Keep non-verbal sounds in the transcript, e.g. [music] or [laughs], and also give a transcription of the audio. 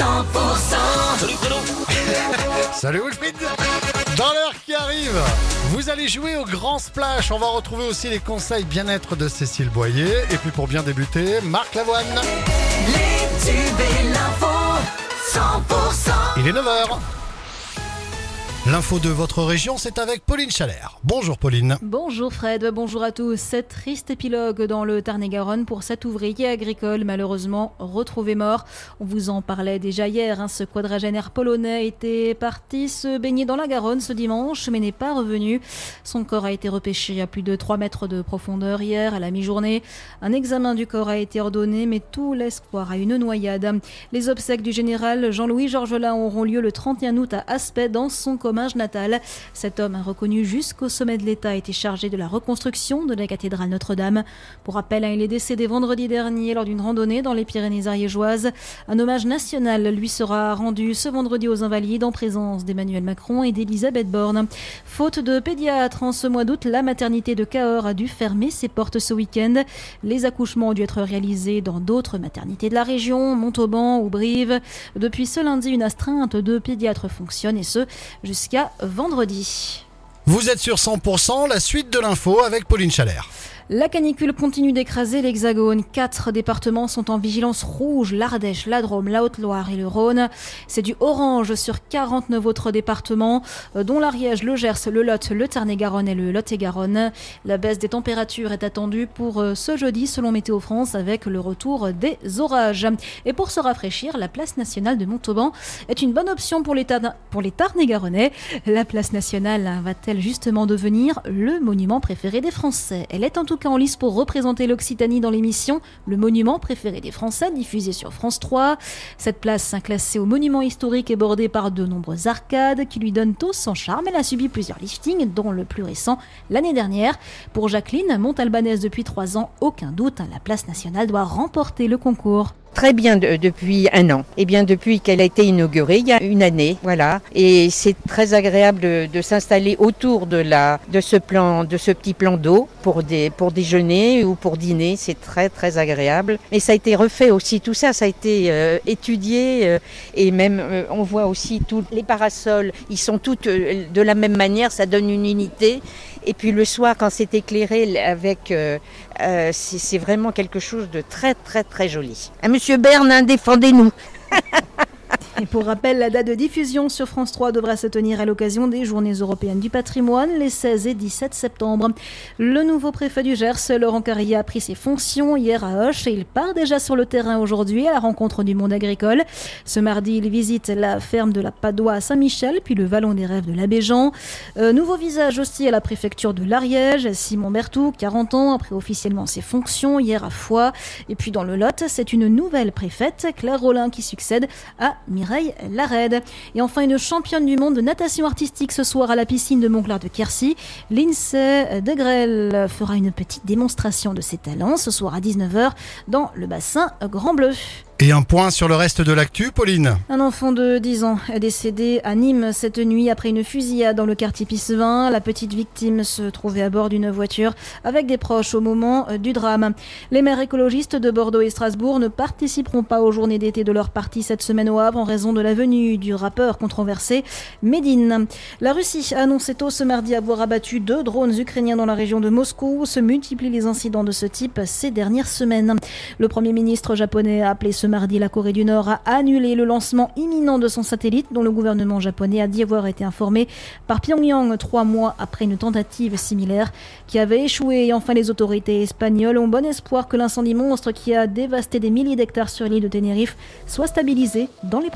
Salut Bruno Salut Wilfried Dans l'heure qui arrive, vous allez jouer au Grand Splash. On va retrouver aussi les conseils bien-être de Cécile Boyer. Et puis pour bien débuter, Marc Lavoine. Les tubes et l'info, 100%. Il est 9h. L'info de votre région, c'est avec Pauline Chalère. Bonjour Pauline. Bonjour Fred, bonjour à tous. Cette triste épilogue dans le Tarn-et-Garonne pour cet ouvrier agricole malheureusement retrouvé mort. On vous en parlait déjà hier. hein, Ce quadragénaire polonais était parti se baigner dans la Garonne ce dimanche mais n'est pas revenu. Son corps a été repêché à plus de 3 mètres de profondeur hier à la mi-journée. Un examen du corps a été ordonné mais tout laisse croire à une noyade. Les obsèques du général Jean-Louis Georgelin auront lieu le 31 août à Aspet dans son Comminges natal. Cet homme, reconnu jusqu'au sommet de l'État, été chargé de la reconstruction de la cathédrale Notre-Dame. Pour rappel, hein, il est décédé vendredi dernier lors d'une randonnée dans les Pyrénées ariégeoises. Un hommage national lui sera rendu ce vendredi aux Invalides en présence d'Emmanuel Macron et d'Elisabeth Borne. Faute de pédiatre, en ce mois d'août, la maternité de Cahors a dû fermer ses portes ce week-end. Les accouchements ont dû être réalisés dans d'autres maternités de la région, Montauban ou Brive. Depuis ce lundi, une astreinte de pédiatres fonctionne et ce jusqu'à vendredi. Vous êtes sur 100%, la suite de l'info avec Pauline Chalère. La canicule continue d'écraser l'Hexagone. Quatre départements sont en vigilance rouge l'Ardèche, la Drôme, la Haute-Loire et le Rhône. C'est du orange sur 49 autres départements, euh, dont l'Ariège, le Gers, le Lot, le Tarn-et-Garonne et le Lot-et-Garonne. La baisse des températures est attendue pour euh, ce jeudi, selon Météo France, avec le retour des orages. Et pour se rafraîchir, la place nationale de Montauban est une bonne option pour les, Tarn-et-Garonnais. La place nationale va-t-elle justement devenir le monument préféré des Français? En lice pour représenter l'Occitanie dans l'émission Le monument préféré des Français, diffusée sur France 3. Cette place, classée au monument historique, est bordée par de nombreuses arcades qui lui donnent tous son charme. Elle a subi plusieurs liftings, dont le plus récent l'année dernière. Pour Jacqueline, montalbanaise depuis trois ans, aucun doute, la place nationale doit remporter le concours. Très bien de- depuis un an. Et bien depuis qu'elle a été inaugurée, il y a une année, voilà. Et c'est très agréable de, s'installer autour de la de ce plan, de ce petit plan d'eau pour des pour déjeuner ou pour dîner. C'est très très agréable. Et ça a été refait aussi. Tout ça, ça a été euh, étudié euh, et même euh, on voit aussi tous les parasols. Ils sont tous de la même manière. Ça donne une unité. Et puis le soir, quand c'est éclairé avec, c'est vraiment quelque chose de très très très joli. Monsieur Berne, hein, défendez-nous. [laughs] Et pour rappel, la date de diffusion sur France 3 devra se tenir à l'occasion des Journées européennes du patrimoine les 16 et 17 septembre. Le nouveau préfet du Gers, Laurent Carrier, a pris ses fonctions hier à Hoche et il part déjà sur le terrain aujourd'hui à la rencontre du monde agricole. Ce mardi, il visite la ferme de la Padoie à Saint-Michel, puis le Vallon des Rêves de l'Abéjan. Euh, nouveau visage aussi à la préfecture de l'Ariège, Simon Berthoud, 40 ans, après officiellement ses fonctions hier à Foix. Et puis dans le Lot, c'est une nouvelle préfète, Claire Rollin, qui succède à Mireille Et enfin, une championne du monde de natation artistique ce soir à la piscine de Montclar de Quercy. Lindsay Degrelle fera une petite démonstration de ses talents ce soir à 19h dans le bassin Grand Bleu. Et un point sur le reste de l'actu, Pauline. Un enfant de 10 ans est décédé à Nîmes cette nuit après une fusillade dans le quartier Pissevin. La petite victime se trouvait à bord d'une voiture avec des proches au moment euh, du drame. Les maires écologistes de Bordeaux et Strasbourg ne participeront pas aux journées d'été de leur parti cette semaine au Havre en raison de la venue du rappeur controversé Medine. La Russie a annoncé tôt ce mardi avoir abattu deux drones ukrainiens dans la région de Moscou. Se multiplient les incidents de ce type ces dernières semaines. Le premier ministre japonais a appelé ce mardi la Corée du Nord à annuler le lancement imminent de son satellite dont le gouvernement japonais a dit avoir été informé par Pyongyang trois mois après une tentative similaire qui avait échoué. Et enfin, les autorités espagnoles ont bon espoir que l'incendie monstre qui a dévasté des milliers d'hectares sur l'île de Tenerife soit stabilisé dans les